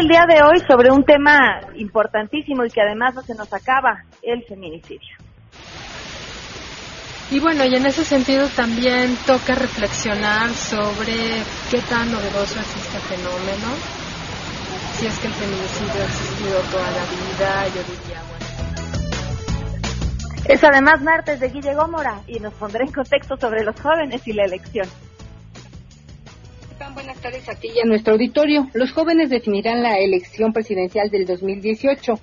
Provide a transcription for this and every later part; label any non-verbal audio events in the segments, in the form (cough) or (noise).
el día de hoy sobre un tema importantísimo y que además no se nos acaba, el feminicidio. Y bueno, y en ese sentido también toca reflexionar sobre qué tan novedoso es este fenómeno, si es que el feminicidio ha existido toda la vida, yo diría, bueno. Es además martes de Guille Gómora y nos pondrá en contexto sobre los jóvenes y la elección. Buenas tardes a ti y a nuestro auditorio. Los jóvenes definirán la elección presidencial del 2018.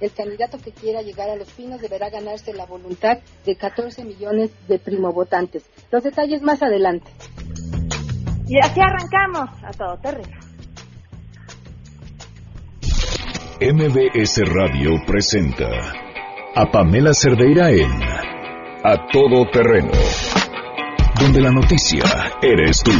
El candidato que quiera llegar a los pinos deberá ganarse la voluntad de 14 millones de primovotantes. Los detalles más adelante. Y así arrancamos a todo terreno. MBS Radio presenta a Pamela Cerdeira en A Todo Terreno, donde la noticia eres tú.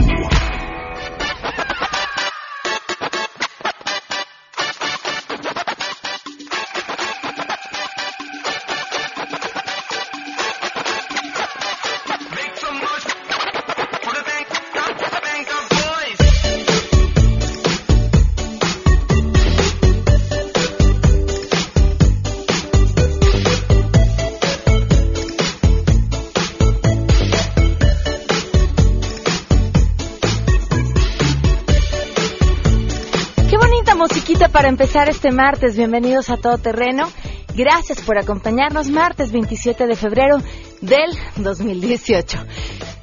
Para empezar este martes. Bienvenidos a Todo Terreno. Gracias por acompañarnos martes 27 de febrero del 2018.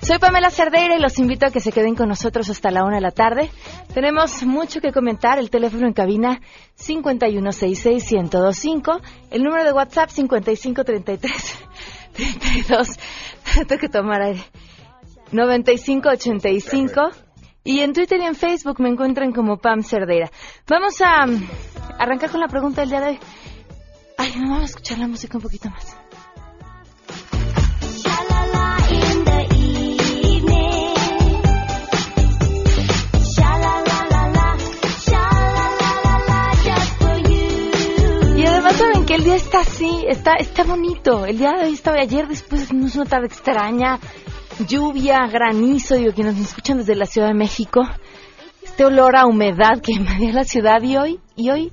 Soy Pamela Cerdeira y los invito a que se queden con nosotros hasta la una de la tarde. Tenemos mucho que comentar. El teléfono en cabina 5166125. El número de WhatsApp 5533 32. (laughs) Tengo que tomar aire. 9585 y en Twitter y en Facebook me encuentran como Pam Cerdeira. Vamos a um, arrancar con la pregunta del día de hoy. Ay, vamos a escuchar la música un poquito más. Y además saben que el día está así, está, está bonito. El día de hoy estaba ayer, después no es una tarde extraña lluvia, granizo, digo, quienes nos escuchan desde la Ciudad de México, este olor a humedad que invadía la ciudad y hoy, y hoy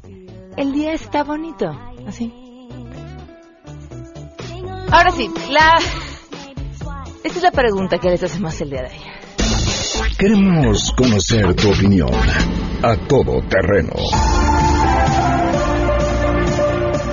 el día está bonito, así. Ahora sí, la... Esta es la pregunta que les hacemos el día de hoy. Queremos conocer tu opinión a todo terreno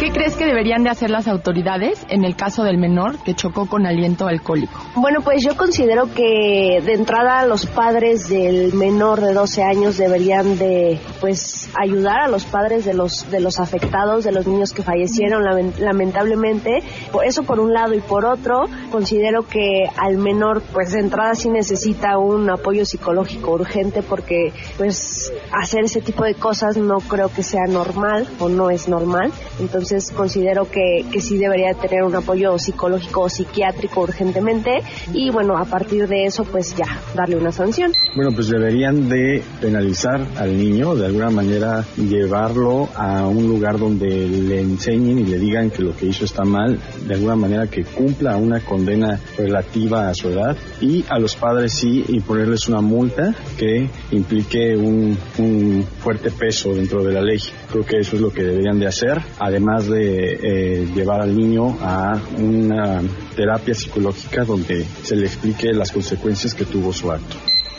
crees que deberían de hacer las autoridades en el caso del menor que chocó con aliento alcohólico? Bueno, pues yo considero que de entrada los padres del menor de 12 años deberían de pues ayudar a los padres de los de los afectados, de los niños que fallecieron lamentablemente. Eso por un lado y por otro, considero que al menor pues de entrada sí necesita un apoyo psicológico urgente porque pues hacer ese tipo de cosas no creo que sea normal o no es normal. Entonces considero que, que sí debería tener un apoyo psicológico o psiquiátrico urgentemente y bueno, a partir de eso pues ya, darle una sanción. Bueno, pues deberían de penalizar al niño, de alguna manera llevarlo a un lugar donde le enseñen y le digan que lo que hizo está mal, de alguna manera que cumpla una condena relativa a su edad y a los padres sí imponerles una multa que implique un, un fuerte peso dentro de la ley. Creo que eso es lo que deberían de hacer, además de eh, llevar al niño a una terapia psicológica donde se le explique las consecuencias que tuvo su acto.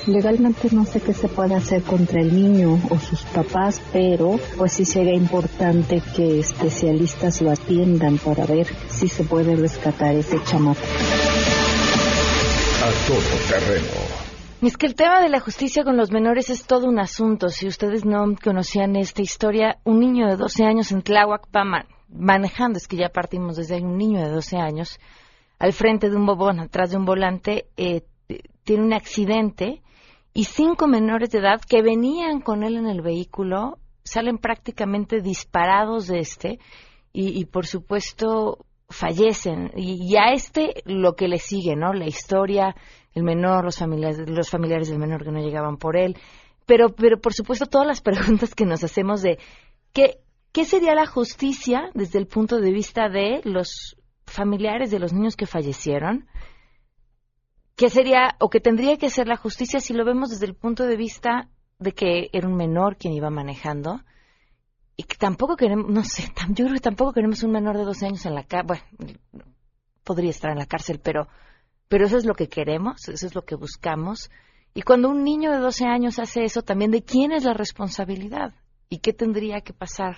Legalmente no sé qué se puede hacer contra el niño o sus papás, pero pues sí sería importante que especialistas lo atiendan para ver si se puede rescatar ese chamaco. A todo terreno. Es que el tema de la justicia con los menores es todo un asunto. Si ustedes no conocían esta historia, un niño de 12 años en Tláhuac, manejando, es que ya partimos desde ahí, un niño de 12 años, al frente de un bobón, atrás de un volante, eh, tiene un accidente y cinco menores de edad que venían con él en el vehículo salen prácticamente disparados de este y, por supuesto fallecen y, a este lo que le sigue, ¿no? La historia, el menor, los familiares, los familiares del menor que no llegaban por él, pero, pero por supuesto todas las (laughs) preguntas que nos hacemos de qué, ¿Qué sería la justicia desde el punto de vista de los familiares de los niños que fallecieron? ¿Qué sería o qué tendría que ser la justicia si lo vemos desde el punto de vista de que era un menor quien iba manejando? Y que tampoco queremos, no sé, (laughs) yo creo que tampoco queremos un menor de 12 años en la cárcel, bueno, podría estar en la cárcel, pero, pero eso es lo que queremos, eso es lo que buscamos. Y cuando un niño de 12 años hace eso, también de quién es la responsabilidad y qué tendría que pasar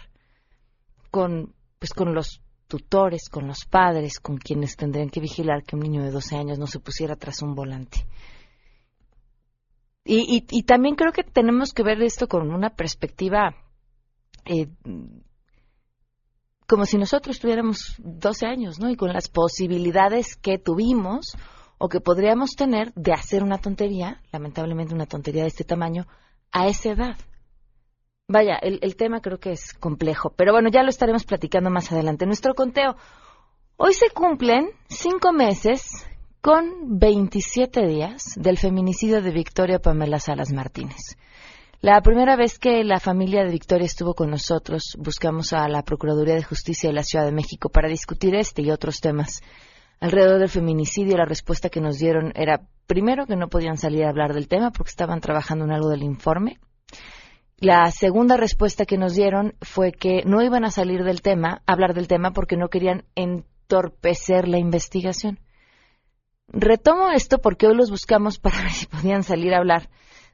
con, pues, con los tutores, con los padres, con quienes tendrían que vigilar que un niño de 12 años no se pusiera tras un volante. Y, y también creo que tenemos que ver esto con una perspectiva eh, como si nosotros tuviéramos 12 años, ¿no? Y con las posibilidades que tuvimos o que podríamos tener de hacer una tontería, lamentablemente una tontería de este tamaño, a esa edad. Vaya, el, el tema creo que es complejo, pero bueno, ya lo estaremos platicando más adelante. Nuestro conteo. Hoy se cumplen cinco meses con 27 días del feminicidio de Victoria Pamela Salas Martínez. La primera vez que la familia de Victoria estuvo con nosotros, buscamos a la Procuraduría de Justicia de la Ciudad de México para discutir este y otros temas. Alrededor del feminicidio, la respuesta que nos dieron era, primero, que no podían salir a hablar del tema porque estaban trabajando en algo del informe. La segunda respuesta que nos dieron fue que no iban a salir del tema, hablar del tema, porque no querían entorpecer la investigación. Retomo esto porque hoy los buscamos (laughs) para ver si podían salir a hablar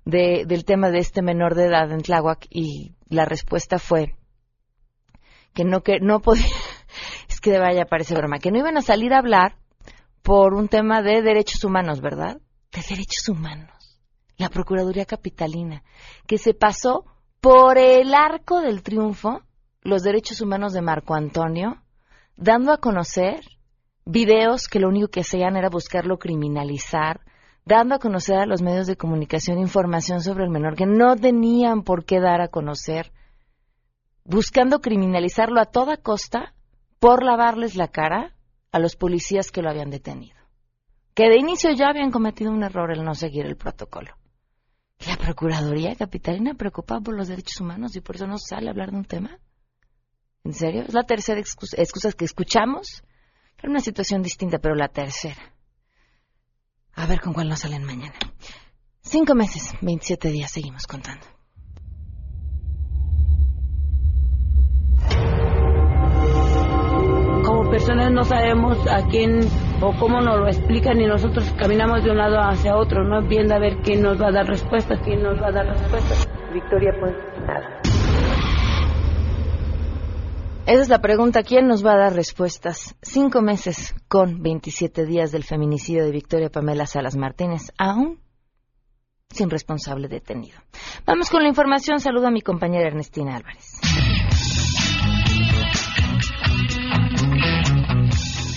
de, del tema de este menor de edad en Tláhuac y la respuesta fue que no que no podía (laughs) es que vaya parece broma que no iban a salir a hablar por un tema de derechos humanos, ¿verdad? De derechos humanos. La Procuraduría Capitalina, que se pasó por el arco del triunfo los derechos humanos de Marco Antonio, dando a conocer videos que lo único que hacían era buscarlo criminalizar, dando a conocer a los medios de comunicación información sobre el menor que no tenían por qué dar a conocer, buscando criminalizarlo a toda costa por lavarles la cara a los policías que lo habían detenido, que de inicio ya habían cometido un error el no seguir el protocolo. La Procuraduría Capitalina preocupada por los derechos humanos y por eso no sale a hablar de un tema. ¿En serio? Es la tercera excusa, excusa que escuchamos. Era una situación distinta, pero la tercera. A ver con cuál nos salen mañana. Cinco meses, 27 días, seguimos contando. Como personas no sabemos a quién o cómo nos lo explican y nosotros caminamos de un lado hacia otro, no viendo a ver quién nos va a dar respuestas, quién nos va a dar respuestas. Victoria, pues nada. Esa es la pregunta. ¿Quién nos va a dar respuestas? Cinco meses con 27 días del feminicidio de Victoria Pamela Salas Martínez, aún sin responsable detenido. Vamos con la información. Saludo a mi compañera Ernestina Álvarez.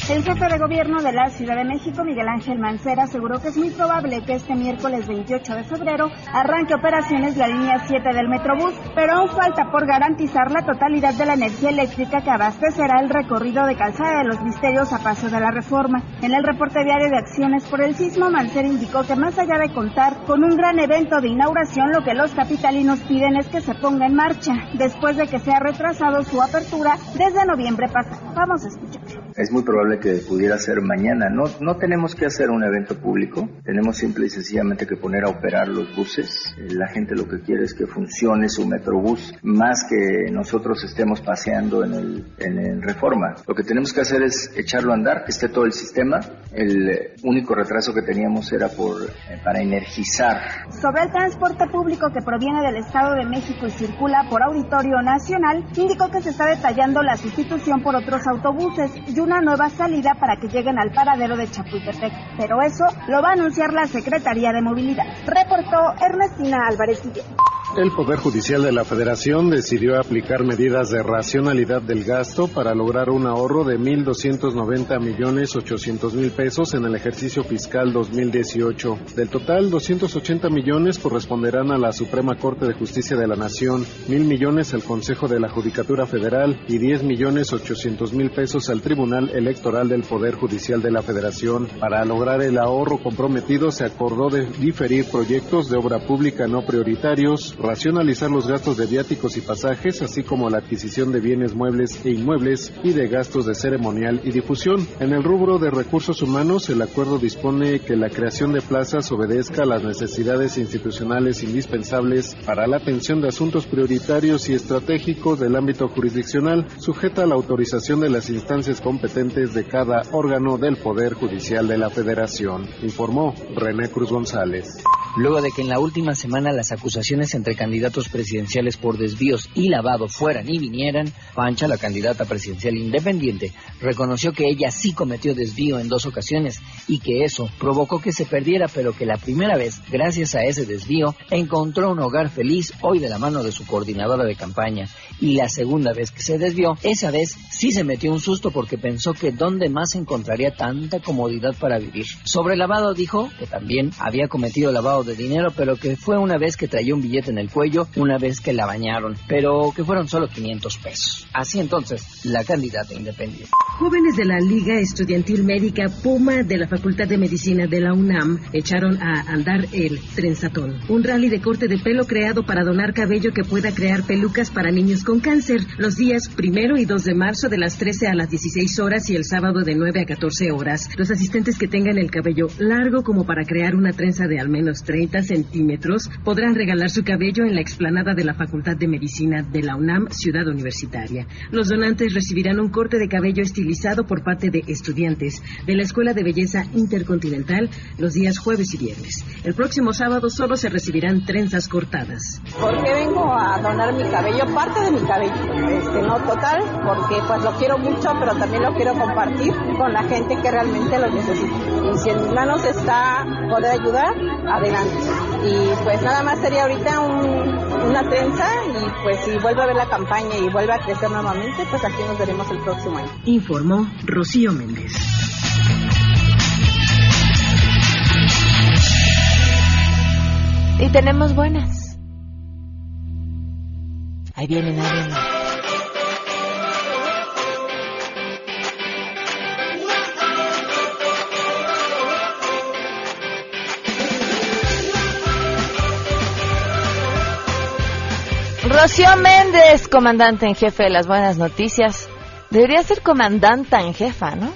El jefe de gobierno de la Ciudad de México, Miguel Ángel Mancera, aseguró que es muy probable que este miércoles 28 de febrero arranque operaciones la línea 7 del Metrobús, pero aún falta por garantizar la totalidad de la energía eléctrica que abastecerá el recorrido de calzada de los misterios a paso de la reforma. En el reporte diario de acciones por el sismo, Mancera indicó que más allá de contar con un gran evento de inauguración, lo que los capitalinos piden es que se ponga en marcha, después de que se ha retrasado su apertura desde noviembre pasado. Vamos a escuchar. Es muy probable que pudiera ser mañana. No, no tenemos que hacer un evento público, tenemos simple y sencillamente que poner a operar los buses. La gente lo que quiere es que funcione su metrobús más que nosotros estemos paseando en el, en el Reforma. Lo que tenemos que hacer es echarlo a andar, que esté todo el sistema. El único retraso que teníamos era por, eh, para energizar. Sobre el transporte público que proviene del Estado de México y circula por Auditorio Nacional, indicó que se está detallando la sustitución por otros autobuses una nueva salida para que lleguen al paradero de Chapultepec. Pero eso lo va a anunciar la Secretaría de Movilidad. Reportó Ernestina Álvarez Guillén. El Poder Judicial de la Federación decidió aplicar medidas de racionalidad del gasto para lograr un ahorro de 1.290 millones 800 mil pesos en el ejercicio fiscal 2018. Del total, 280 millones corresponderán a la Suprema Corte de Justicia de la Nación, mil millones al Consejo de la Judicatura Federal y 10 millones 800 mil pesos al Tribunal Electoral del Poder Judicial de la Federación. Para lograr el ahorro comprometido se acordó de diferir proyectos de obra pública no prioritarios racionalizar los gastos de viáticos y pasajes, así como la adquisición de bienes muebles e inmuebles y de gastos de ceremonial y difusión. En el rubro de recursos humanos, el acuerdo dispone que la creación de plazas obedezca a las necesidades institucionales indispensables para la atención de asuntos prioritarios y estratégicos del ámbito jurisdiccional, sujeta a la autorización de las instancias competentes de cada órgano del Poder Judicial de la Federación, informó René Cruz González. Luego de que en la última semana las acusaciones entre candidatos presidenciales por desvíos y lavado fueran y vinieran, Pancha, la candidata presidencial independiente, reconoció que ella sí cometió desvío en dos ocasiones y que eso provocó que se perdiera, pero que la primera vez, gracias a ese desvío, encontró un hogar feliz hoy de la mano de su coordinadora de campaña. Y la segunda vez que se desvió, esa vez sí se metió un susto porque pensó que dónde más encontraría tanta comodidad para vivir. Sobre el lavado dijo que también había cometido lavado de dinero, pero que fue una vez que traía un billete en el cuello, una vez que la bañaron, pero que fueron solo 500 pesos. Así entonces, la candidata independiente. Jóvenes de la Liga Estudiantil Médica Puma de la Facultad de Medicina de la UNAM echaron a andar el Trenzatón, un rally de corte de pelo creado para donar cabello que pueda crear pelucas para niños con cáncer, los días primero y 2 de marzo de las 13 a las 16 horas y el sábado de 9 a 14 horas. Los asistentes que tengan el cabello largo como para crear una trenza de al menos 30 centímetros podrán regalar su cabello en la explanada de la Facultad de Medicina de la UNAM, Ciudad Universitaria. Los donantes recibirán un corte de cabello estilizado por parte de estudiantes de la Escuela de Belleza Intercontinental los días jueves y viernes. El próximo sábado solo se recibirán trenzas cortadas. ¿Por qué vengo a donar mi cabello? Parte cabello, este, no total, porque pues lo quiero mucho, pero también lo quiero compartir con la gente que realmente lo necesita. Y si en mis manos está poder ayudar, adelante. Y pues nada más sería ahorita una trenza y pues si vuelve a ver la campaña y vuelve a crecer nuevamente, pues aquí nos veremos el próximo año. Informó Rocío Méndez. Y tenemos buenas. Ahí vienen, ahí vienen. Rocío Méndez, comandante en jefe de las buenas noticias. Debería ser comandanta en jefa, ¿no?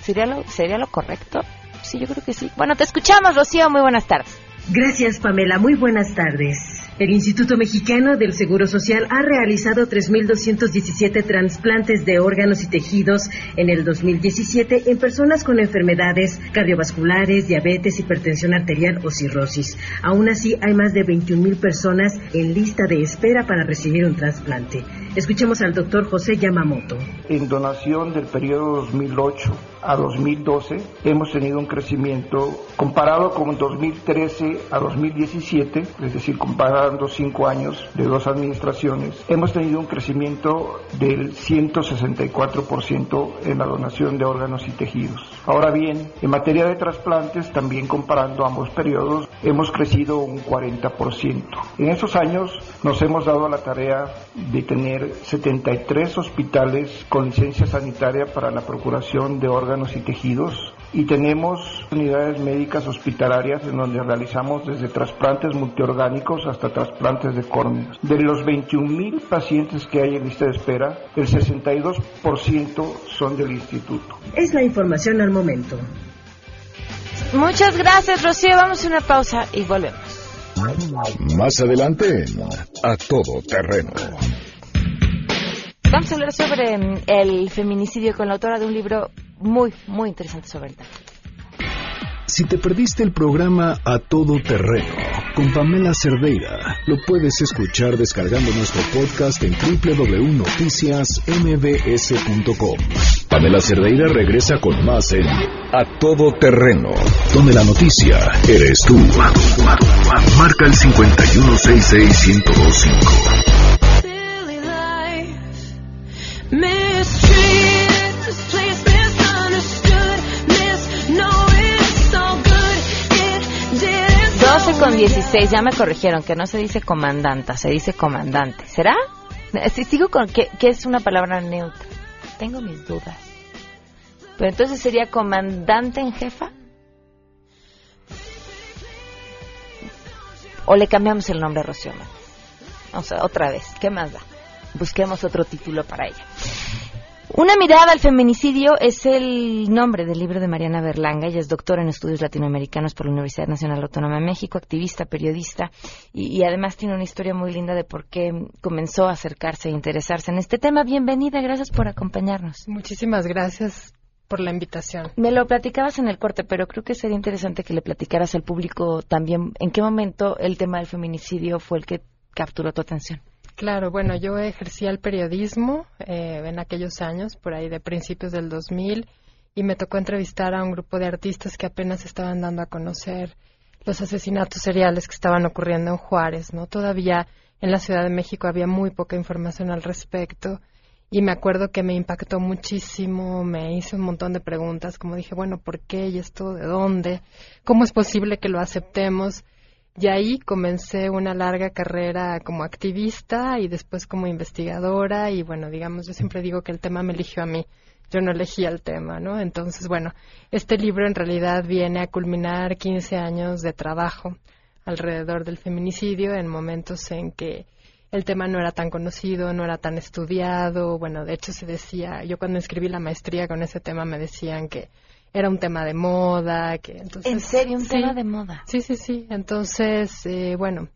¿Sería lo, ¿Sería lo correcto? Sí, yo creo que sí. Bueno, te escuchamos, Rocío. Muy buenas tardes. Gracias, Pamela. Muy buenas tardes. El Instituto Mexicano del Seguro Social ha realizado 3.217 trasplantes de órganos y tejidos en el 2017 en personas con enfermedades cardiovasculares, diabetes, hipertensión arterial o cirrosis. Aún así, hay más de 21.000 personas en lista de espera para recibir un trasplante. Escuchemos al doctor José Yamamoto. En donación del periodo 2008 a 2012 hemos tenido un crecimiento comparado con 2013 a 2017, es decir, comparando cinco años de dos administraciones, hemos tenido un crecimiento del 164% en la donación de órganos y tejidos. Ahora bien, en materia de trasplantes, también comparando ambos periodos, hemos crecido un 40%. En esos años nos hemos dado la tarea de tener 73 hospitales con licencia sanitaria para la procuración de órganos y tejidos y tenemos unidades médicas hospitalarias en donde realizamos desde trasplantes multiorgánicos hasta trasplantes de córneas. De los 21.000 pacientes que hay en lista de espera, el 62% son del instituto. Es la información al momento. Muchas gracias, Rocío. Vamos a una pausa y volvemos. Más adelante A Todo Terreno. Vamos a hablar sobre mm, el feminicidio con la autora de un libro muy, muy interesante sobre el tema. Si te perdiste el programa A Todo Terreno con Pamela Cerdeira, lo puedes escuchar descargando nuestro podcast en www.noticiasmbs.com. Pamela Cerdeira regresa con más en A Todo Terreno, donde la noticia eres tú. Marca el 5166125. 12 con 16, ya me corrigieron que no se dice comandanta, se dice comandante. ¿Será? Si sigo con que, es una palabra neutra. Tengo mis dudas. Pero entonces sería comandante en jefa. ¿O le cambiamos el nombre a Rocío? O sea, otra vez, ¿qué más da? Busquemos otro título para ella. Una mirada al feminicidio es el nombre del libro de Mariana Berlanga. Ella es doctora en estudios latinoamericanos por la Universidad Nacional Autónoma de México, activista, periodista y, y además tiene una historia muy linda de por qué comenzó a acercarse e interesarse en este tema. Bienvenida, gracias por acompañarnos. Muchísimas gracias por la invitación. Me lo platicabas en el corte, pero creo que sería interesante que le platicaras al público también en qué momento el tema del feminicidio fue el que capturó tu atención. Claro, bueno, yo ejercía el periodismo eh, en aquellos años, por ahí de principios del 2000, y me tocó entrevistar a un grupo de artistas que apenas estaban dando a conocer los asesinatos seriales que estaban ocurriendo en Juárez, ¿no? Todavía en la Ciudad de México había muy poca información al respecto y me acuerdo que me impactó muchísimo, me hice un montón de preguntas, como dije, bueno, ¿por qué y esto de dónde? ¿Cómo es posible que lo aceptemos? Y ahí comencé una larga carrera como activista y después como investigadora y bueno, digamos, yo siempre digo que el tema me eligió a mí, yo no elegí el tema, ¿no? Entonces, bueno, este libro en realidad viene a culminar 15 años de trabajo alrededor del feminicidio en momentos en que el tema no era tan conocido, no era tan estudiado, bueno, de hecho se decía, yo cuando escribí la maestría con ese tema me decían que era un tema de moda, que entonces... ¿En serio? ¿Un Sí. tema de moda? Sí, sí, sí. Entonces, eh, bueno,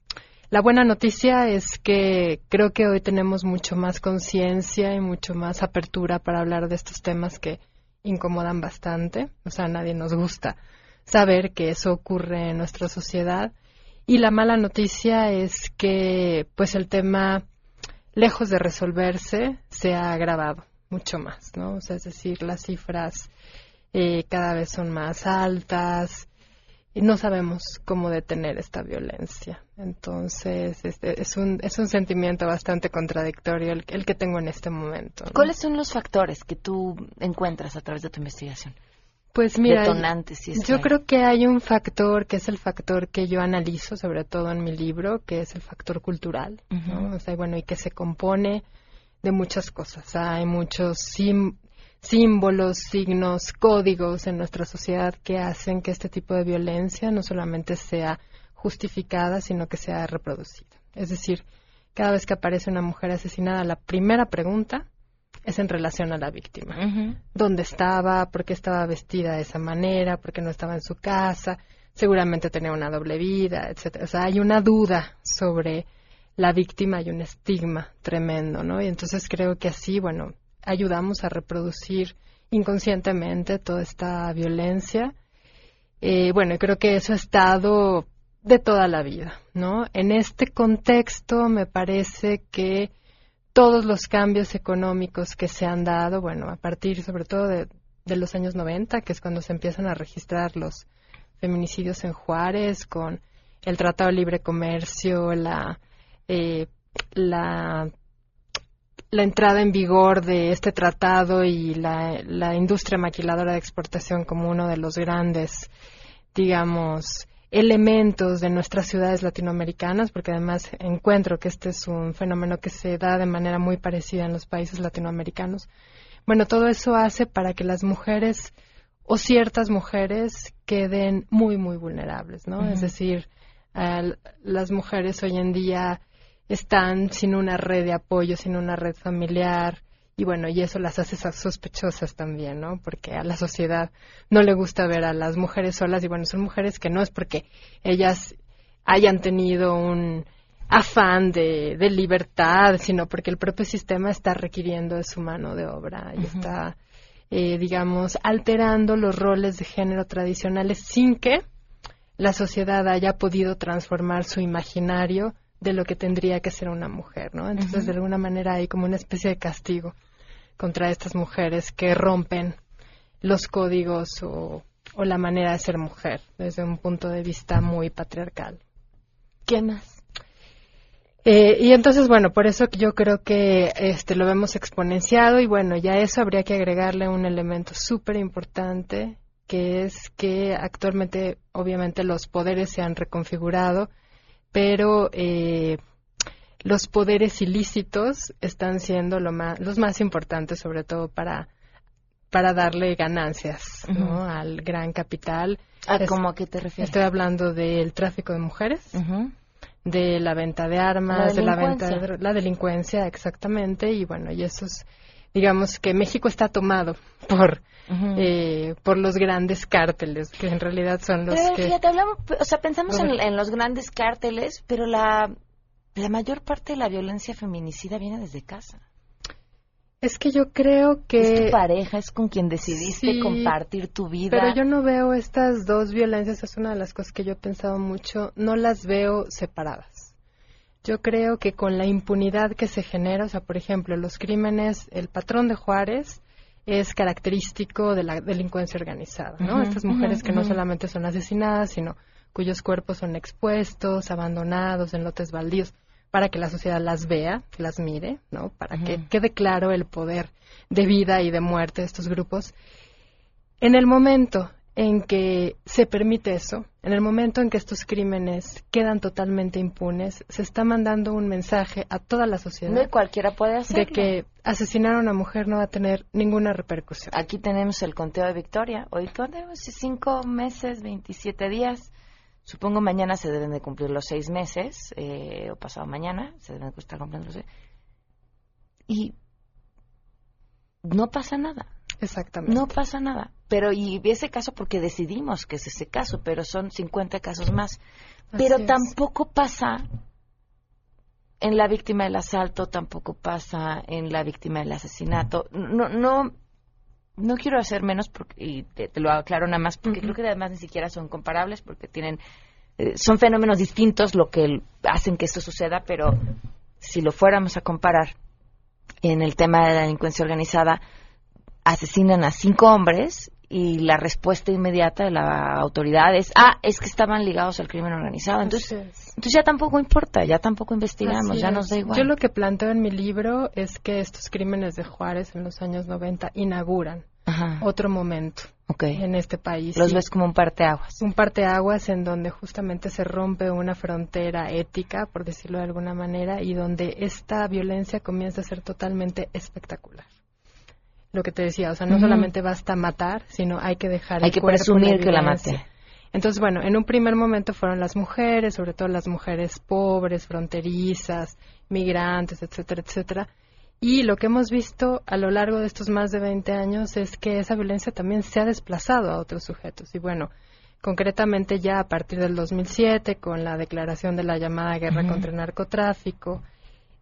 la buena noticia es que creo que hoy tenemos mucho más conciencia y mucho más apertura para hablar de estos temas que incomodan bastante. O sea, a nadie nos gusta saber que eso ocurre en nuestra sociedad. Y la mala noticia es que, pues, el tema, lejos de resolverse, se ha agravado mucho más, ¿no? O sea, es decir, las cifras eh, cada vez son más altas y no sabemos cómo detener esta violencia. Entonces, este, es, un, es un sentimiento bastante contradictorio el, el que tengo en este momento. ¿no? ¿Cuáles son los factores que tú encuentras a través de tu investigación? Pues mira, Detonantes, si yo hay. creo que hay un factor que es el factor que yo analizo, sobre todo en mi libro, que es el factor cultural. O sea, bueno, y que se compone de muchas cosas. Hay muchos sim- símbolos, signos, códigos en nuestra sociedad que hacen que este tipo de violencia no solamente sea justificada, sino que sea reproducida. Es decir, cada vez que aparece una mujer asesinada, la primera pregunta es en relación a la víctima dónde estaba, por qué estaba vestida de esa manera, por qué no estaba en su casa, seguramente tenía una doble vida, etcétera. O sea, hay una duda sobre la víctima y un estigma tremendo, ¿no? Y entonces creo que así, bueno, ayudamos a reproducir inconscientemente toda esta violencia. Eh, bueno, creo que eso ha estado de toda la vida, ¿no? En este contexto me parece que todos los cambios económicos que se han dado, bueno, a partir sobre todo de, de los años 90, que es cuando se empiezan a registrar los feminicidios en Juárez, con el Tratado de Libre Comercio, la, eh, la, la entrada en vigor de este tratado y la, la industria maquiladora de exportación como uno de los grandes, digamos, elementos de nuestras ciudades latinoamericanas, porque además encuentro que este es un fenómeno que se da de manera muy parecida en los países latinoamericanos. Bueno, todo eso hace para que las mujeres o ciertas mujeres queden muy, muy vulnerables, ¿no? Es decir, las mujeres hoy en día están sin una red de apoyo, sin una red familiar, y bueno, y eso las hace so- sospechosas también, ¿no? Porque a la sociedad no le gusta ver a las mujeres solas, y bueno, son mujeres que no es porque ellas hayan tenido un afán de, de libertad, sino porque el propio sistema está requiriendo de su mano de obra y está, eh, digamos, alterando los roles de género tradicionales sin que la sociedad haya podido transformar su imaginario de lo que tendría que ser una mujer, ¿no? Entonces, de alguna manera hay como una especie de castigo contra estas mujeres que rompen los códigos o, o la manera de ser mujer desde un punto de vista muy patriarcal. ¿Qué más? Eh, y entonces, bueno, por eso yo creo que este lo vemos exponenciado y bueno, ya eso habría que agregarle un elemento súper importante que es que actualmente obviamente los poderes se han reconfigurado, pero eh, los poderes ilícitos están siendo lo más, los más importantes, sobre todo para, para darle ganancias al gran capital. ¿A Es- cómo a qué te refieres? Estoy hablando del tráfico de mujeres, de la venta de armas, La de la venta de la delincuencia, exactamente, y bueno, y eso es, digamos que México está tomado (laughs) por, Ujú. eh, por los grandes cárteles, que en realidad son los Pero que... fíjate, hablamos, o sea, pensamos en, en los grandes cárteles, pero la, la mayor parte de la violencia feminicida viene desde casa. Es que yo creo que... Es tu pareja, es con quien decidiste Sí, compartir tu vida. Pero yo no veo estas dos violencias, es una de las cosas que yo he pensado mucho, no las veo separadas. Yo creo que con la impunidad que se genera, o sea, por ejemplo, los crímenes, el patrón de Juárez es característico de la delincuencia organizada, ¿no? Estas mujeres que no solamente son asesinadas, sino cuyos cuerpos son expuestos, abandonados en lotes baldíos, para que la sociedad las vea, las mire, ¿no? Para que quede claro el poder de vida y de muerte de estos grupos. En el momento en que se permite eso, en el momento en que estos crímenes quedan totalmente impunes, se está mandando un mensaje a toda la sociedad No cualquiera puede hacerlo. de que asesinar a una mujer no va a tener ninguna repercusión. Aquí tenemos el conteo de Victoria. Hoy contemos cinco meses, 27 días. Supongo mañana se deben de cumplir los seis meses, eh, o pasado mañana se deben de estar cumpliendo los seis. Y no pasa nada. Exactamente. No pasa nada. Pero, y ese caso porque decidimos que es ese caso, pero son 50 casos más. Pero es. tampoco pasa en la víctima del asalto, tampoco pasa en la víctima del asesinato. No, no, no quiero hacer menos, porque, y te, te lo aclaro nada más, porque creo que además ni siquiera son comparables, porque tienen, eh, son fenómenos distintos lo que hacen que esto suceda, pero si lo fuéramos a comparar en el tema de la delincuencia organizada, asesinan a cinco hombres y la respuesta inmediata de la autoridad es, ah, es que estaban ligados al crimen organizado. Entonces, entonces ya tampoco importa, ya tampoco investigamos, Así ya es. nos da igual. Yo lo que planteo en mi libro es que estos crímenes de Juárez en los años 90 inauguran Ajá. otro momento Ok. en este país. Los Sí. ves como un parteaguas. un parteaguas en donde justamente se rompe una frontera ética, por decirlo de alguna manera, y donde esta violencia comienza a ser totalmente espectacular. Lo que te decía, o sea, no solamente basta matar, sino hay que dejar Hay el que presumir que la maté. Entonces, bueno, en un primer momento fueron las mujeres, sobre todo las mujeres pobres, fronterizas, migrantes, etcétera, etcétera. Y lo que hemos visto a lo largo de estos más de 20 años es que esa violencia también se ha desplazado a otros sujetos. Y bueno, concretamente ya a partir del 2007, con la declaración de la llamada guerra contra el narcotráfico,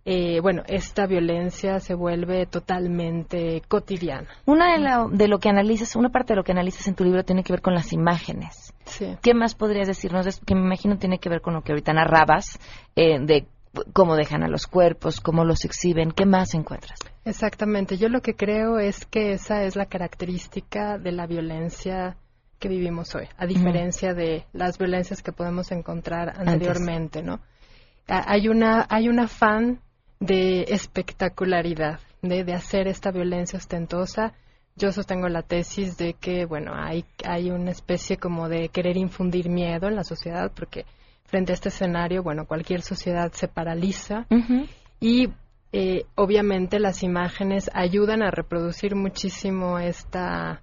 eh, bueno, esta violencia se vuelve totalmente cotidiana. Una de, la- de lo que analizas, una parte de lo que analizas en tu libro tiene que ver con las imágenes. Sí. ¿Qué más podrías decirnos? Es- Que me imagino tiene que ver con lo que ahorita narrabas, eh, de cómo dejan a los cuerpos, cómo los exhiben. ¿Qué más encuentras? Exactamente. Yo lo que creo es que esa es la característica de la violencia que vivimos hoy, a diferencia de las violencias que podemos encontrar anteriormente, ¿no? A- Hay una hay un afán de espectacularidad, de, de hacer esta violencia ostentosa. Yo sostengo la tesis de que, bueno, hay, hay una especie como de querer infundir miedo en la sociedad, porque frente a este escenario, bueno, cualquier sociedad se paraliza y eh, obviamente las imágenes ayudan a reproducir muchísimo esta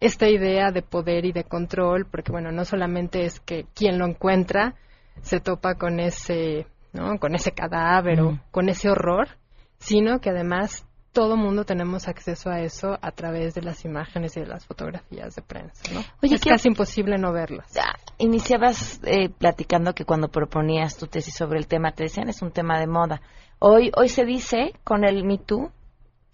esta idea de poder y de control porque bueno no solamente es que quien lo encuentra se topa con ese no con ese cadáver o Mm. con ese horror sino que además todo mundo tenemos acceso a eso a través de las imágenes y de las fotografías de prensa ¿no? Oye, es quiero- casi imposible no verlas Iniciabas eh, platicando que cuando proponías tu tesis sobre el tema te decían es un tema de moda. Hoy hoy se dice con el Me Too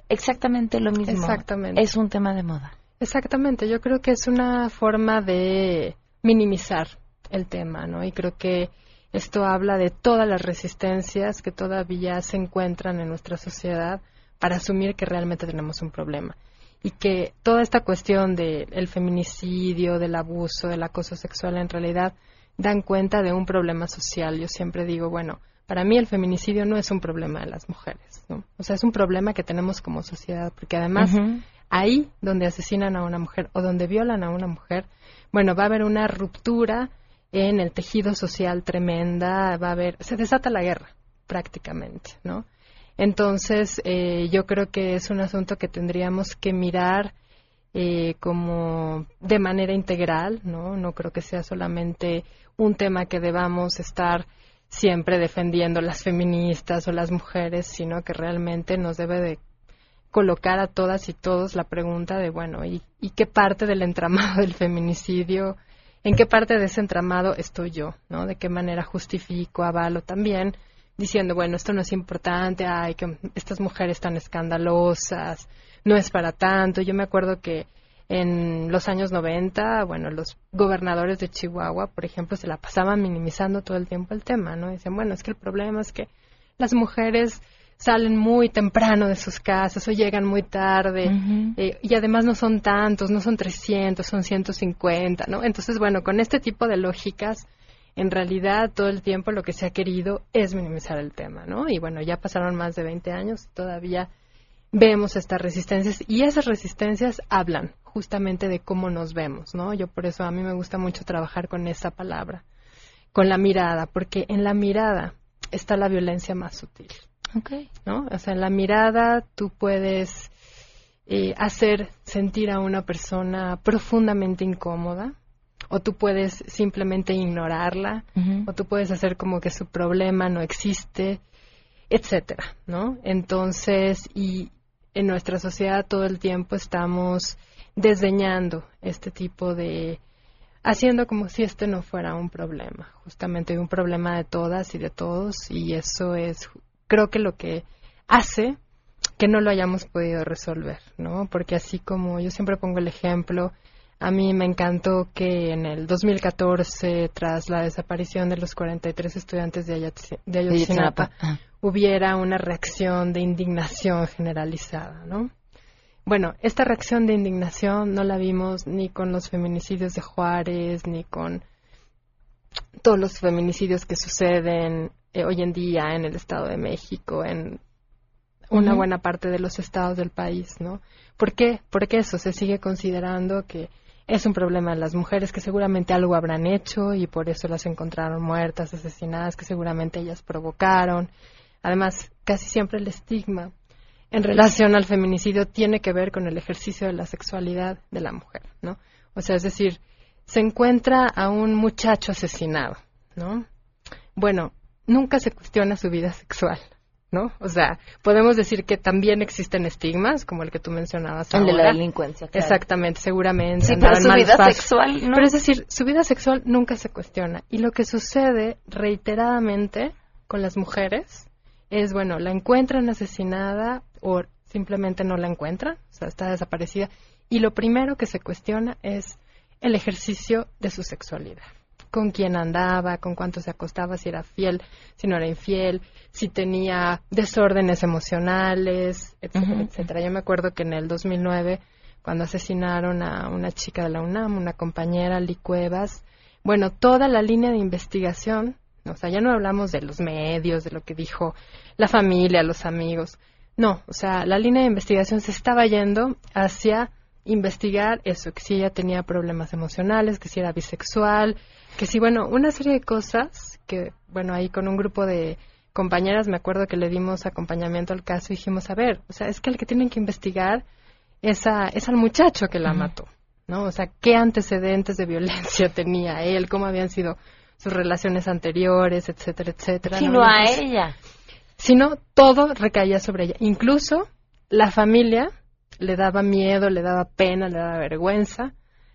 exactamente lo mismo. Exactamente. Es un tema de moda. Exactamente, yo creo que es una forma de minimizar el tema, ¿no? Y creo que esto habla de todas las resistencias que todavía se encuentran en nuestra sociedad para asumir que realmente tenemos un problema y que toda esta cuestión del feminicidio, del abuso, del acoso sexual en realidad dan cuenta de un problema social. Yo siempre digo, bueno, para mí el feminicidio no es un problema de las mujeres, ¿no? O sea, es un problema que tenemos como sociedad, porque además ahí donde asesinan a una mujer o donde violan a una mujer, bueno, va a haber una ruptura en el tejido social tremenda, va a haber, se desata la guerra prácticamente, ¿no? Entonces, eh, yo creo que es un asunto que tendríamos que mirar eh, como de manera integral, ¿no? No creo que sea solamente un tema que debamos estar siempre defendiendo las feministas o las mujeres, sino que realmente nos debe de colocar a todas y todos la pregunta de, bueno, ¿y, y qué parte del entramado del feminicidio, en qué parte de ese entramado estoy yo, ¿no? De qué manera justifico, avalo también, diciendo, bueno, esto no es importante, ay, que estas mujeres tan escandalosas, no es para tanto. Yo me acuerdo que en los años 90, bueno, los gobernadores de Chihuahua, por ejemplo, se la pasaban minimizando todo el tiempo el tema, ¿no? Dicen, bueno, es que el problema es que las mujeres salen muy temprano de sus casas o llegan muy tarde eh, y además no son tantos, no son 300, son 150, ¿no? Entonces, bueno, con este tipo de lógicas, en realidad todo el tiempo lo que se ha querido es minimizar el tema, ¿no? Y bueno, ya pasaron más de 20 años y todavía vemos estas resistencias y esas resistencias hablan justamente de cómo nos vemos, ¿no? Yo por eso a mí me gusta mucho trabajar con esa palabra, con la mirada, porque en la mirada está la violencia más sutil. ¿No? O sea, en la mirada tú puedes eh, hacer sentir a una persona profundamente incómoda, o tú puedes simplemente ignorarla, o tú puedes hacer como que su problema no existe, etcétera, ¿no? Entonces, y en nuestra sociedad todo el tiempo estamos desdeñando este tipo de haciendo como si este no fuera un problema, justamente un problema de todas y de todos y eso es creo que lo que hace que no lo hayamos podido resolver, ¿no? Porque así como yo siempre pongo el ejemplo, a mí me encantó que en el 2014, tras la desaparición de los 43 estudiantes de, Ayotzi- de Ayotzinapa, Ah. hubiera una reacción de indignación generalizada, ¿no? Bueno, esta reacción de indignación no la vimos ni con los feminicidios de Juárez, ni con todos los feminicidios que suceden eh, hoy en día en el Estado de México, en una buena parte de los estados del país, ¿no? ¿Por qué? Porque eso se sigue considerando que es un problema de las mujeres que seguramente algo habrán hecho y por eso las encontraron muertas, asesinadas, que seguramente ellas provocaron. Además, casi siempre el estigma en relación al feminicidio tiene que ver con el ejercicio de la sexualidad de la mujer, ¿no? O sea, es decir, se encuentra a un muchacho asesinado, ¿no? Bueno, nunca se cuestiona su vida sexual, ¿no? O sea, podemos decir que también existen estigmas, como el que tú mencionabas El de la delincuencia, claro. Exactamente, seguramente. Sí, pero su vida sexual, ¿no? Pero es decir, su vida sexual nunca se cuestiona. Y lo que sucede reiteradamente con las mujeres es, bueno, la encuentran asesinada o simplemente no la encuentran, o sea, está desaparecida. Y lo primero que se cuestiona es el ejercicio de su sexualidad. Con quién andaba, con cuánto se acostaba, si era fiel, si no era infiel, si tenía desórdenes emocionales, etcétera, etcétera. Yo me acuerdo que en el 2009, cuando asesinaron a una chica de la UNAM, una compañera, Lee Cuevas, bueno, toda la línea de investigación, o sea, ya no hablamos de los medios, de lo que dijo la familia, los amigos, no, o sea, la línea de investigación se estaba yendo hacia investigar eso, que si ella tenía problemas emocionales, que si era bisexual, que si, bueno, una serie de cosas que, bueno, ahí con un grupo de compañeras me acuerdo que le dimos acompañamiento al caso y dijimos, a ver, o sea, es que el que tienen que investigar es, a- es al muchacho que la mató, ¿no? O sea, qué antecedentes de violencia (laughs) tenía él, cómo habían sido sus relaciones anteriores, etcétera, etcétera. ¿no? Sino Y a ella. sino todo recaía sobre ella. Incluso la familia le daba miedo, le daba pena, le daba vergüenza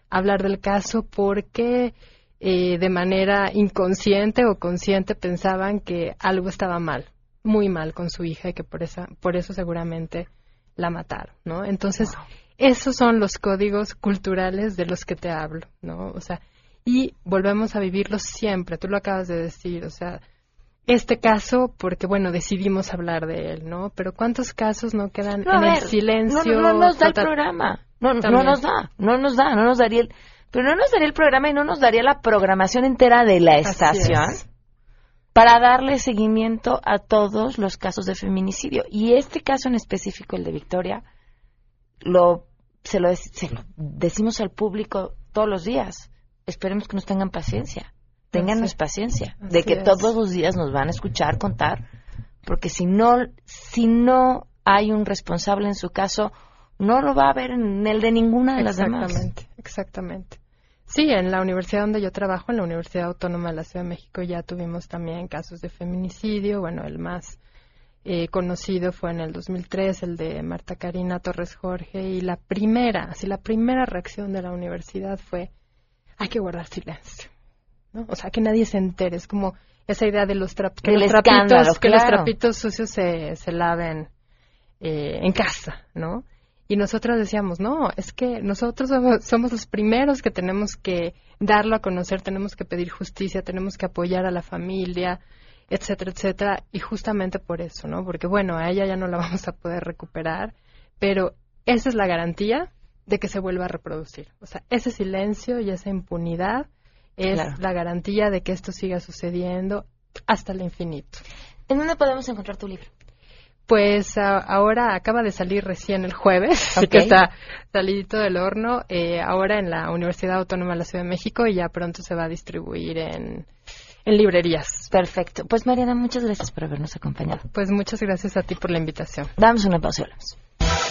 hablar del caso porque eh, de manera inconsciente o consciente pensaban que algo estaba mal, muy mal con su hija y que por, esa, por eso seguramente la mataron, ¿no? Entonces, esos son los códigos culturales de los que te hablo, ¿no? O sea, y volvemos a vivirlos siempre, tú lo acabas de decir, o sea, este caso porque, bueno, decidimos hablar de él, ¿no? Pero ¿cuántos casos no quedan No, en el silencio? No, no, no nos da el programa. No, nos da, no nos da, no nos daría el, pero no nos daría el programa y no nos daría la programación entera de la estación es. para darle seguimiento a todos los casos de feminicidio. Y este caso en específico, el de Victoria, lo se lo, se lo decimos al público todos los días. Esperemos que nos tengan paciencia. Téngannos Así- paciencia de que es. todos los días nos van a escuchar contar, porque si no, si no hay un responsable en su caso, no lo va a haber en el de ninguna de las demás. Exactamente, exactamente. Sí, en la universidad donde yo trabajo, en la Universidad Autónoma de la Ciudad de México, ya tuvimos también casos de feminicidio. Bueno, el más eh, conocido fue en el 2003, el de Marta Karina Torres Jorge, y la primera, así la primera reacción de la universidad fue, hay que guardar silencio, ¿no? O sea, que nadie se entere, es como esa idea de los, trap- que los trapitos, que los trapitos sucios se, se laven eh, en casa, ¿no? Y nosotros decíamos, no, es que nosotros somos, somos los primeros que tenemos que darlo a conocer, tenemos que pedir justicia, tenemos que apoyar a la familia, etcétera, etcétera, y justamente por eso, ¿no? Porque bueno, a ella ya no la (laughs) vamos a poder recuperar, pero esa es la garantía de que se vuelva a reproducir. O sea, ese silencio y esa impunidad es Claro. la garantía de que esto siga sucediendo hasta el infinito. ¿En dónde podemos encontrar tu libro? Pues a- ahora acaba de salir recién el jueves, (laughs) así que está salidito del horno, eh, ahora en la Universidad Autónoma de la Ciudad de México y ya pronto se va a distribuir en, en librerías. Perfecto. Pues Mariana, muchas gracias por habernos acompañado. Pues muchas gracias a ti por la invitación. Damos una pausa y hablamos.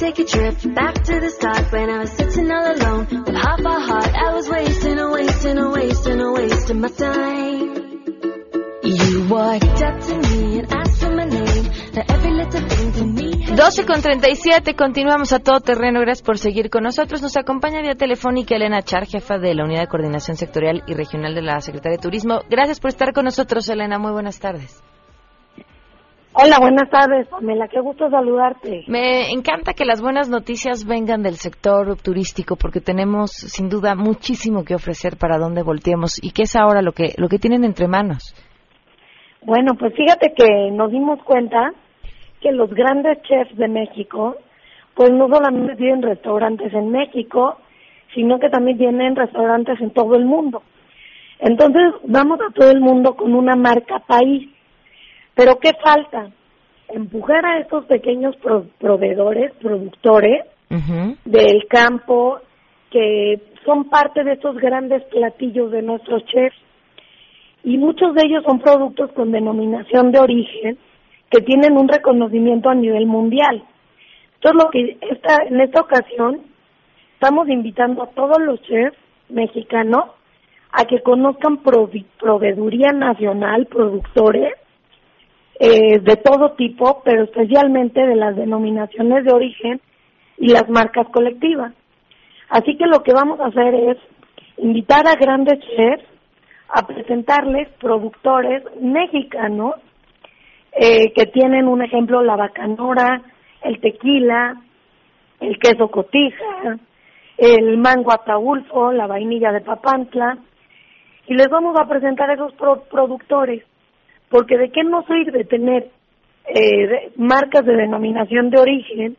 Take a trip back to the start when I was sitting all alone with half a heart. I was wasting a wasting a wasting a waste of my time. You walked up to me and asked for my name. Now every little thing to me. 12 con 37, continuamos a todo terreno. Gracias por seguir con nosotros. Nos acompaña vía telefónica Elena Char, jefa de la Unidad de Coordinación Sectorial y Regional de la Secretaría de Turismo. Gracias por estar con nosotros, Elena. Muy buenas tardes. Hola, buenas tardes, Pamela. Qué gusto saludarte. Me encanta que las buenas noticias vengan del sector turístico porque tenemos sin duda muchísimo que ofrecer para donde volteemos y que es ahora lo que lo que tienen entre manos. Bueno, pues fíjate que nos dimos cuenta que los grandes chefs de México, pues no solamente tienen restaurantes en México, sino que también tienen restaurantes en todo el mundo. Entonces, vamos a todo el mundo con una marca país. Pero ¿qué falta? Empujar a estos pequeños pro- proveedores, productores del campo, que son parte de estos grandes platillos de nuestros chefs. Y muchos de ellos son productos con denominación de origen que tienen un reconocimiento a nivel mundial. Entonces, lo que esta, en esta ocasión estamos invitando a todos los chefs mexicanos a que conozcan provi- proveeduría nacional, productores eh, de todo tipo, pero especialmente de las denominaciones de origen y las marcas colectivas. Así que lo que vamos a hacer es invitar a grandes chefs a presentarles productores mexicanos eh, que tienen un ejemplo la bacanora, el tequila, el queso cotija, el mango ataulfo, la vainilla de papantla y les vamos a presentar esos pro- productores porque de qué nos sirve tener eh, de- marcas de denominación de origen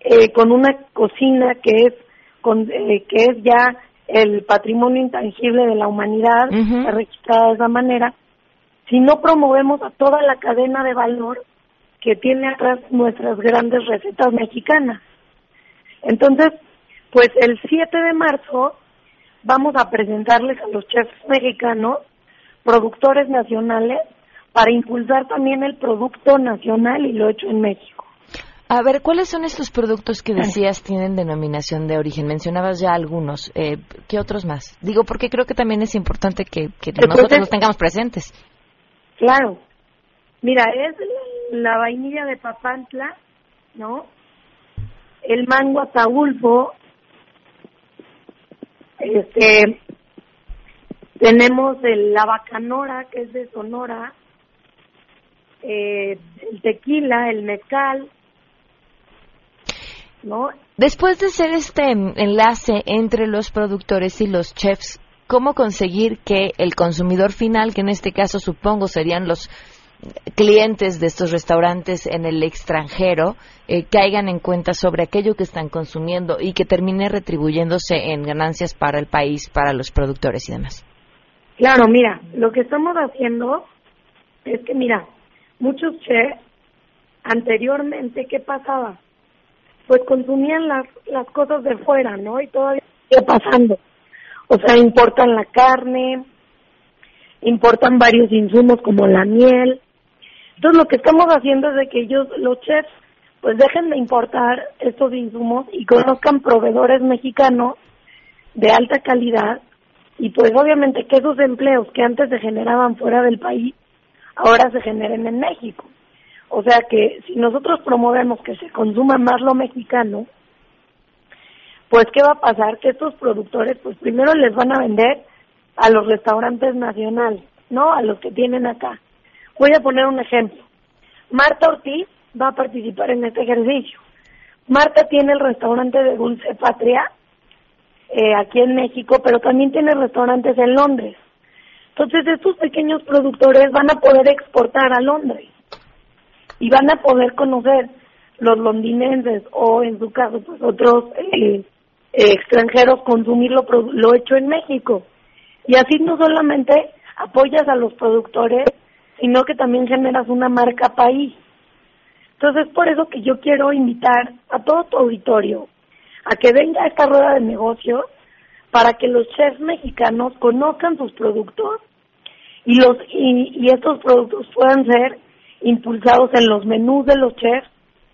eh, con una cocina que es con, eh, que es ya el patrimonio intangible de la humanidad registrada de esa manera si no promovemos a toda la cadena de valor que tiene atrás nuestras grandes recetas mexicanas. Entonces pues el 7 de marzo vamos a presentarles a los chefs mexicanos productores nacionales para impulsar también el producto nacional y lo hecho en México. A ver, ¿cuáles son estos productos que decías tienen denominación de origen? Mencionabas ya algunos. Eh, ¿Qué otros más? Digo, porque creo que también es importante que, nosotros los tengamos presentes. Claro. Mira, es la, la vainilla de Papantla, ¿no? El mango ataulfo. Este, tenemos el, la bacanora, que es de Sonora. Eh, el tequila, el mezcal, ¿no? Después de hacer este enlace entre los productores y los chefs, ¿cómo conseguir que el consumidor final, que en este caso supongo serían los clientes de estos restaurantes en el extranjero, eh, caigan en cuenta sobre aquello que están consumiendo y que termine retribuyéndose en ganancias para el país, para los productores y demás? Claro, mira, lo que estamos haciendo es que, mira, muchos chefs anteriormente, ¿qué pasaba? Pues consumían las, las cosas de fuera, ¿no? Y todavía sigue pasando. O sea, importan la carne, importan varios insumos como la miel. Entonces, lo que estamos haciendo es de que ellos, los chefs, pues dejen de importar estos insumos y conozcan proveedores mexicanos de alta calidad y pues obviamente que esos empleos que antes se generaban fuera del país ahora se generen en México. O sea que si nosotros promovemos que se consuma más lo mexicano, pues ¿qué va a pasar? Que estos productores pues primero les van a vender a los restaurantes nacionales, ¿no? A los que tienen acá. Voy a poner un ejemplo. Marta Ortiz va a participar en este ejercicio. Marta tiene el restaurante de Dulce Patria eh, aquí en México, pero también tiene restaurantes en Londres. Entonces estos pequeños productores van a poder exportar a Londres y van a poder conocer los londinenses o en su caso pues otros eh, eh, extranjeros consumir lo, lo hecho en México. Y así no solamente apoyas a los productores, sino que también generas una marca país. Entonces, por eso que yo quiero invitar a todo tu auditorio a que venga a esta rueda de negocios para que los chefs mexicanos conozcan sus productos y los y, y estos productos puedan ser impulsados en los menús de los chefs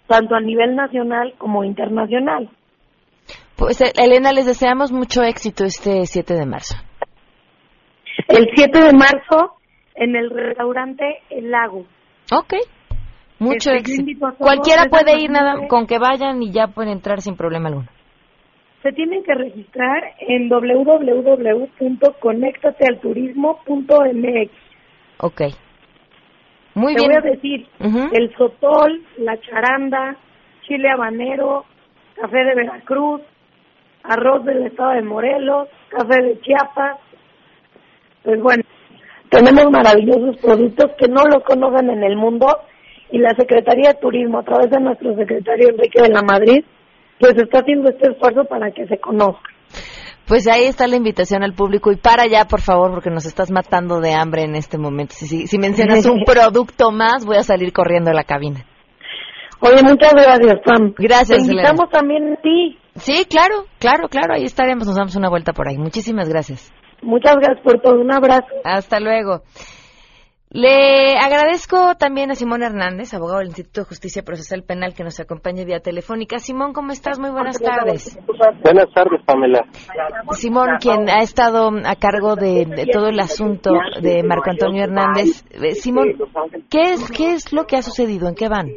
tanto a nivel nacional como internacional. Pues eh, Elena, les deseamos mucho éxito este 7 de marzo. El 7 de marzo en el restaurante El Lago. Ok. Mucho Este, éxito. Cualquiera puede ir nada con que vayan y ya pueden entrar sin problema alguno. Se tienen que registrar en www.conectatealturismo.mx. Ok. Muy Te bien. voy a decir, el sotol, la charanda, chile habanero, café de Veracruz, arroz del estado de Morelos, café de Chiapas. Pues bueno, tenemos maravillosos productos que no los conocen en el mundo y la Secretaría de Turismo, a través de nuestro secretario Enrique de la Madrid, pues está haciendo este esfuerzo para que se conozca. Pues ahí está la invitación al público y para ya, por favor, porque nos estás matando de hambre en este momento. Si, si, si mencionas un (laughs) producto más, voy a salir corriendo de la cabina. Oye, muchas gracias, Pam. Gracias, Te invitamos también a ti. Sí, claro, claro, claro, ahí estaremos, nos damos una vuelta por ahí. Muchísimas gracias. Muchas gracias por todo, un abrazo. Hasta luego. Le agradezco también a Simón Hernández, abogado del Instituto de Justicia Procesal Penal, que nos acompaña vía telefónica. Simón, ¿cómo estás? Muy buenas tardes. Buenas tardes, Pamela. Simón, quien ha estado a cargo de, de todo el asunto de Marco Antonio Hernández. Eh, Simón, ¿qué es, ¿qué es lo que ha sucedido? ¿En qué van?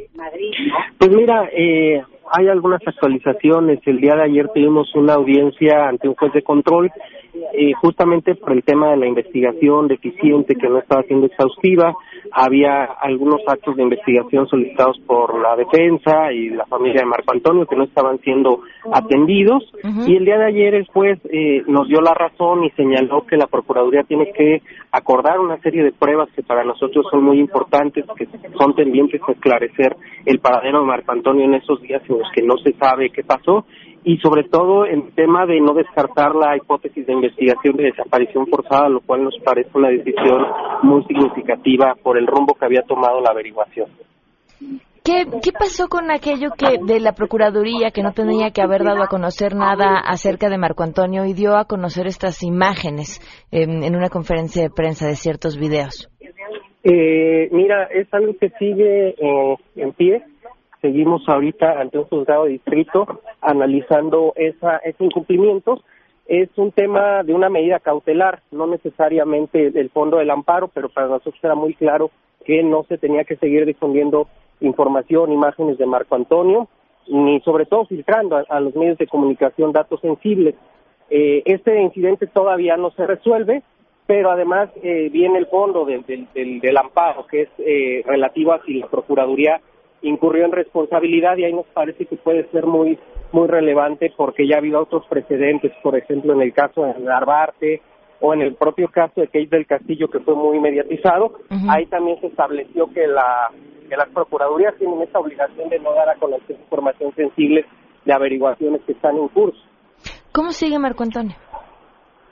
Pues mira, eh, hay algunas actualizaciones. El día de ayer tuvimos una audiencia ante un juez de control, eh, justamente por el tema de la investigación deficiente que no estaba siendo exhaustiva. Había algunos actos de investigación solicitados por la defensa y la familia de Marco Antonio que no estaban siendo atendidos. Y el día de ayer el juez eh, nos dio la razón y señaló que la Procuraduría tiene que acordar una serie de pruebas que para nosotros son muy importantes, que son tendientes a esclarecer el paradero de Marco Antonio en esos días en los que no se sabe qué pasó y sobre todo el tema de no descartar la hipótesis de investigación de desaparición forzada, lo cual nos parece una decisión muy significativa por el rumbo que había tomado la averiguación. ¿Qué, ¿Qué pasó con aquello que de la Procuraduría que no tenía que haber dado a conocer nada acerca de Marco Antonio y dio a conocer estas imágenes en, en una conferencia de prensa de ciertos videos? Eh, mira, es algo que sigue eh, en pie. Seguimos ahorita ante un juzgado de distrito analizando esa, ese incumplimiento. Es un tema de una medida cautelar, no necesariamente del fondo del amparo, pero para nosotros era muy claro que no se tenía que seguir difundiendo información, imágenes de Marco Antonio, ni sobre todo filtrando a, a los medios de comunicación datos sensibles. Eh, este incidente todavía no se resuelve, pero además eh, viene el fondo del, del, del, del amparo, que es eh, relativo a si la Procuraduría incurrió en responsabilidad y ahí nos parece que puede ser muy muy relevante porque ya ha habido otros precedentes, por ejemplo en el caso de Narvarte o en el propio caso de Kate del Castillo que fue muy mediatizado, ahí también se estableció que la que las procuradurías tienen esta obligación de no dar a conocer información sensible de averiguaciones que están en curso. ¿Cómo sigue Marco Antonio?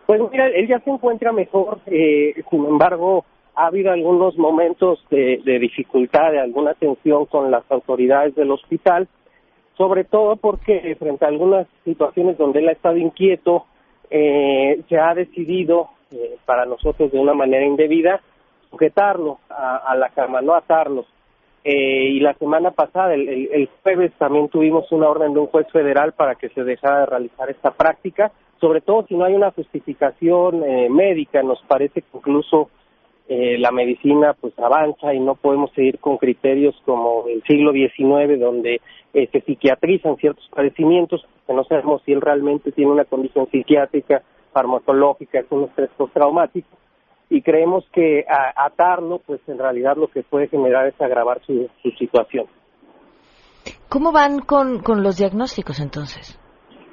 Pues mira, él ya se encuentra mejor, eh, sin embargo, ha habido algunos momentos de, de dificultad, de alguna tensión con las autoridades del hospital, sobre todo porque frente a algunas situaciones donde él ha estado inquieto, eh, se ha decidido, eh, para nosotros de una manera indebida, sujetarlo a, la cama, no atarlos. Eh, y la semana pasada, el, el, el jueves, también tuvimos una orden de un juez federal para que se dejara de realizar esta práctica, sobre todo si no hay una justificación eh, médica, nos parece que incluso eh, la medicina pues avanza y no podemos seguir con criterios como el siglo XIX donde eh, se psiquiatrizan ciertos padecimientos que no sabemos si él realmente tiene una condición psiquiátrica, farmacológica, es un estrés postraumático y creemos que a, atarlo pues en realidad lo que puede generar es agravar su, su situación. ¿Cómo van con, con los diagnósticos entonces?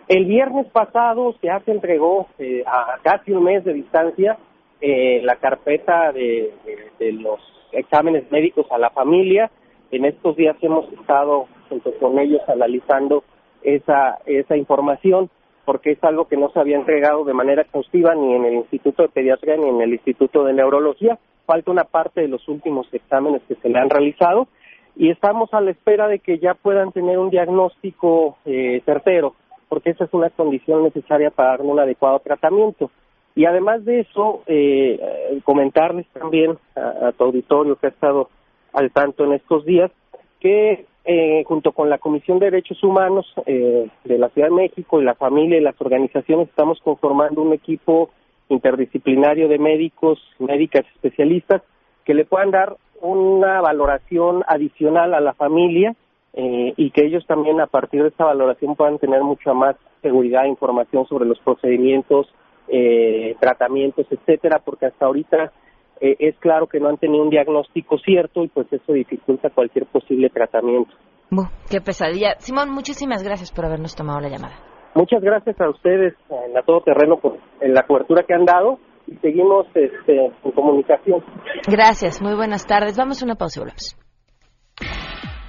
El viernes pasado ya se entregó eh, a casi un mes de distancia eh, la carpeta de, los exámenes médicos a la familia. En estos días hemos estado junto con ellos analizando esa, esa información porque es algo que no se había entregado de manera exhaustiva ni en el Instituto de Pediatría ni en el Instituto de Neurología. Falta una parte de los últimos exámenes que se le han realizado y estamos a la espera de que ya puedan tener un diagnóstico eh, certero, porque esa es una condición necesaria para dar un adecuado tratamiento. Y además de eso, eh, comentarles también a, tu auditorio que ha estado al tanto en estos días que eh, junto con la Comisión de Derechos Humanos eh, de la Ciudad de México y la familia y las organizaciones estamos conformando un equipo interdisciplinario de médicos, médicas especialistas que le puedan dar una valoración adicional a la familia eh, y que ellos también a partir de esta valoración puedan tener mucha más seguridad e información sobre los procedimientos, eh, tratamientos, etcétera, porque hasta ahorita eh, es claro que no han tenido un diagnóstico cierto y pues eso dificulta cualquier posible tratamiento. Buh, qué pesadilla. Simón, muchísimas gracias por habernos tomado la llamada. Muchas gracias a ustedes en la Todo Terreno por en la cobertura que han dado y seguimos este, en comunicación. Gracias, muy buenas tardes. Vamos a una pausa y volvemos.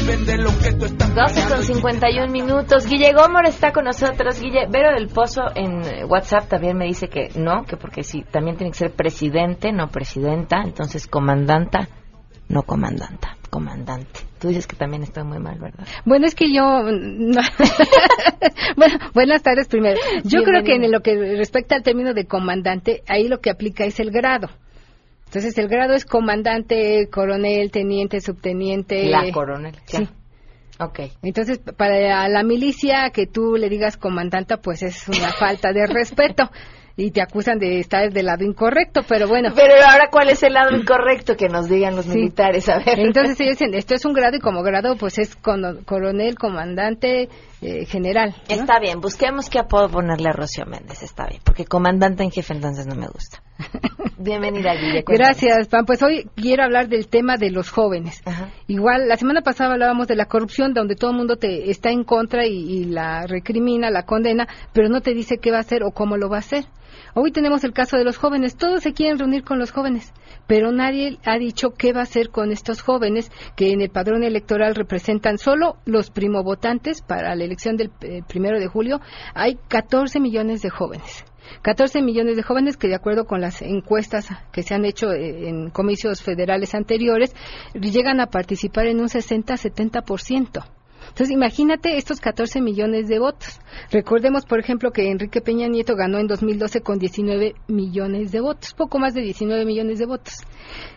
ellos viven de lo que tú estás 12 con 51 minutos. Guille Gómora está con nosotros. Guille, Vero del Pozo en WhatsApp también me dice que no, que porque sí, también tiene que ser presidente, no presidenta. Entonces, comandanta, no comandanta, comandante. Tú dices que también estoy muy mal, ¿verdad? Bueno, es que yo... no. (laughs) bueno, buenas tardes primero. Yo creo que en lo que respecta al término de comandante, ahí lo que aplica es el grado. Entonces, el grado es comandante, coronel, teniente, subteniente. La coronel, Sí. Ok. Entonces, para la milicia, que tú le digas comandanta, pues es una falta de respeto. Y te acusan de estar del lado incorrecto, pero bueno. Pero ahora, ¿cuál es el lado incorrecto que nos digan los militares? A ver. Entonces ellos dicen, esto es un grado y como grado, pues es cono- coronel, comandante, eh, general. ¿no? Está bien, busquemos qué apodo ponerle a Rocío Méndez, está bien, porque comandante en jefe entonces no me gusta. (laughs) Bienvenida, Guille. Gracias, Pam. Pues hoy quiero hablar del tema de los jóvenes. Igual, la semana pasada hablábamos de la corrupción, donde todo el mundo te está en contra y, y la recrimina, la condena, pero no te dice qué va a hacer o cómo lo va a hacer. Hoy tenemos el caso de los jóvenes. Todos se quieren reunir con los jóvenes, pero nadie ha dicho qué va a hacer con estos jóvenes que en el padrón electoral representan solo los primovotantes para la elección del eh, primero de julio. Hay 14 millones de jóvenes. 14 millones de jóvenes que de acuerdo con las encuestas que se han hecho eh, en comicios federales anteriores llegan a participar en un 60-70%. Entonces, imagínate estos 14 millones de votos. Recordemos, por ejemplo, que Enrique Peña Nieto ganó en 2012 con 19 millones de votos, poco más de 19 millones de votos.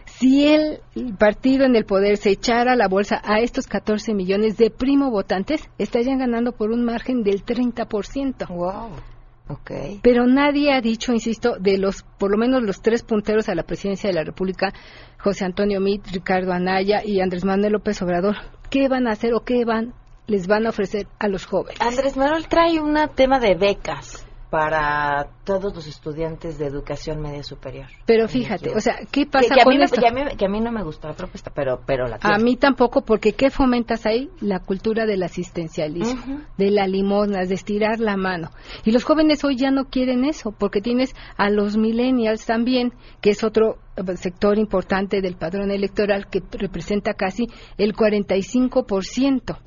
Si el partido en el poder se echara la bolsa a estos 14 millones de primo votantes, estarían ganando por un margen del 30%. ¡Wow! Okay. Pero nadie ha dicho, insisto, de los, por lo menos los tres punteros a la presidencia de la República, José Antonio Mit, Ricardo Anaya y Andrés Manuel López Obrador, qué van a hacer o qué van, les van a ofrecer a los jóvenes. Andrés Manuel trae un tema de becas. Para todos los estudiantes de educación media superior. Pero fíjate, o sea, ¿qué pasa que, que con a mí esto? Que, a mí, que a mí no me gustó la propuesta, pero, pero la quiero. A mí tampoco, porque ¿qué fomentas ahí? La cultura del asistencialismo, de la limosna, de estirar la mano. Y los jóvenes hoy ya no quieren eso, porque tienes a los millennials también, que es otro eh, sector importante del padrón electoral que representa casi el 45%.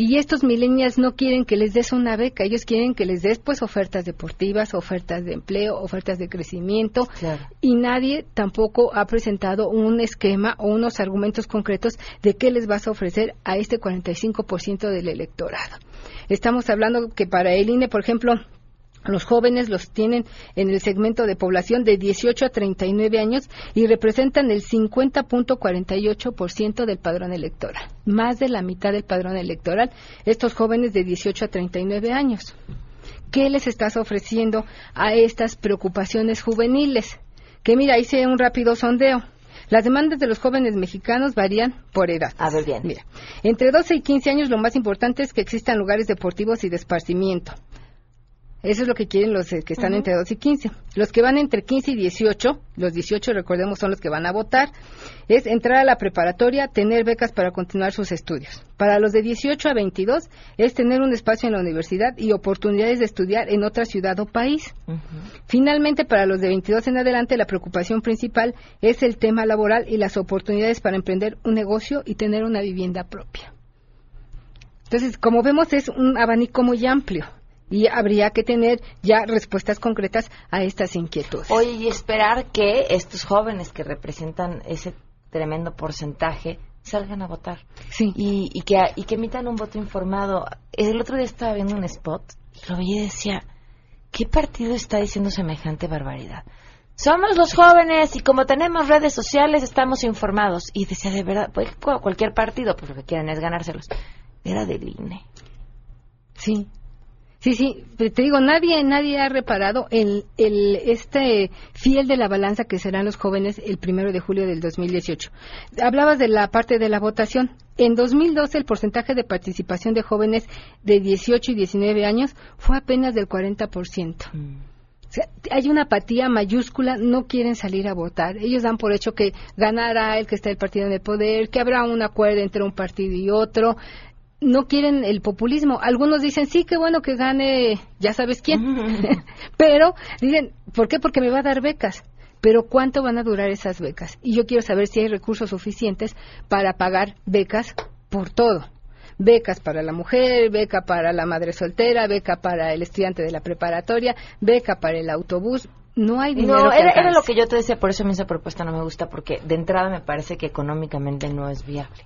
Y estos millennials no quieren que les des una beca, ellos quieren que les des pues ofertas deportivas, ofertas de empleo, ofertas de crecimiento y nadie tampoco ha presentado un esquema o unos argumentos concretos de qué les vas a ofrecer a este 45% del electorado. Estamos hablando que para el INE, por ejemplo, los jóvenes los tienen en el segmento de población de 18 a 39 años y representan el 50.48% del padrón electoral. Más de la mitad del padrón electoral, estos jóvenes de 18 a 39 años. ¿Qué les estás ofreciendo a estas preocupaciones juveniles? Que mira, hice un rápido sondeo. Las demandas de los jóvenes mexicanos varían por edad. A ver, bien. Mira, entre 12 y 15 años lo más importante es que existan lugares deportivos y de esparcimiento. Eso es lo que quieren los eh, que están entre 12 y 15. Los que van entre 15 y 18, los 18 recordemos son los que van a votar, es entrar a la preparatoria, tener becas para continuar sus estudios. Para los de 18 a 22 es tener un espacio en la universidad y oportunidades de estudiar en otra ciudad o país. Finalmente, para los de 22 en adelante, la preocupación principal es el tema laboral y las oportunidades para emprender un negocio y tener una vivienda propia. Entonces, como vemos, es un abanico muy amplio y habría que tener ya respuestas concretas a estas inquietudes. Oye, y esperar que estos jóvenes que representan ese tremendo porcentaje salgan a votar. Sí. Y, y, que, y que emitan un voto informado. El otro día estaba viendo un spot y lo veía y decía, ¿qué partido está diciendo semejante barbaridad? Somos los jóvenes y como tenemos redes sociales estamos informados. Y decía, de verdad, pues, cualquier partido, pues lo que quieren es ganárselos. Era del INE. Sí. Sí, sí, pero te digo, nadie, nadie ha reparado en el, este fiel de la balanza que serán los jóvenes el primero de julio del 2018. Hablabas de la parte de la votación. En 2012 el porcentaje de participación de jóvenes de 18 y 19 años fue apenas del 40%. O sea, hay una apatía mayúscula, no quieren salir a votar. Ellos dan por hecho que ganará el que está el partido en el poder, que habrá un acuerdo entre un partido y otro. No quieren el populismo. Algunos dicen, sí, qué bueno que gane, ya sabes quién. (laughs) Pero dicen, ¿por qué? Porque me va a dar becas. Pero ¿cuánto van a durar esas becas? Y yo quiero saber si hay recursos suficientes para pagar becas por todo becas para la mujer, beca para la madre soltera, beca para el estudiante de la preparatoria, beca para el autobús. No hay dinero. No, era, era lo que yo te decía, por eso a mí esa propuesta no me gusta, porque de entrada me parece que económicamente no es viable.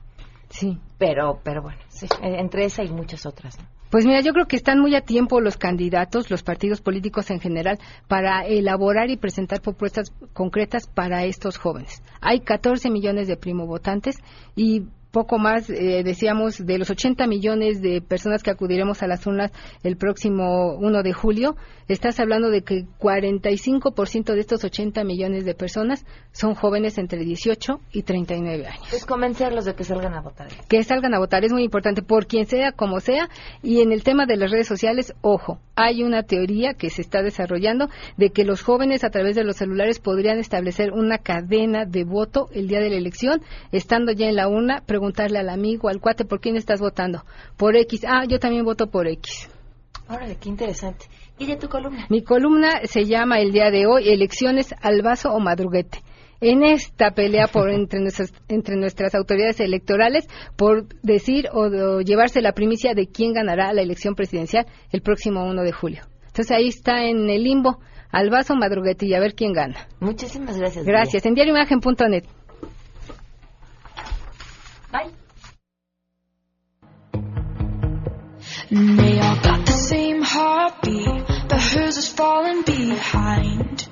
Sí. Pero, pero bueno, sí, eh, entre esa y muchas otras. ¿no? Pues mira, yo creo que están muy a tiempo los candidatos, los partidos políticos en general, para elaborar y presentar propuestas concretas para estos jóvenes. Hay 14 millones de primo votantes y poco más, eh, decíamos, de los 80 millones de personas que acudiremos a las urnas el próximo 1 de julio, estás hablando de que 45% de estos 80 millones de personas son jóvenes entre 18 y 39 años. Pues convencerlos de que salgan a votar. Que salgan a votar es muy importante, por quien sea, como sea. Y en el tema de las redes sociales, ojo, hay una teoría que se está desarrollando de que los jóvenes a través de los celulares podrían establecer una cadena de voto el día de la elección, estando ya en la urna, preguntarle al amigo, al cuate, ¿por quién estás votando? Por X. Ah, yo también voto por X. Órale, qué interesante. ¿Y de tu columna? Mi columna se llama el día de hoy Elecciones al vaso o madruguete. En esta pelea por (laughs) entre nuestras, entre nuestras autoridades electorales por decir o, o llevarse la primicia de quién ganará la elección presidencial el próximo 1 de julio. Entonces ahí está en el limbo al vaso y a ver quién gana. Muchísimas gracias. Gracias. En diarioimagen.net. Bye. They all got the same heartbeat, but hers is falling behind.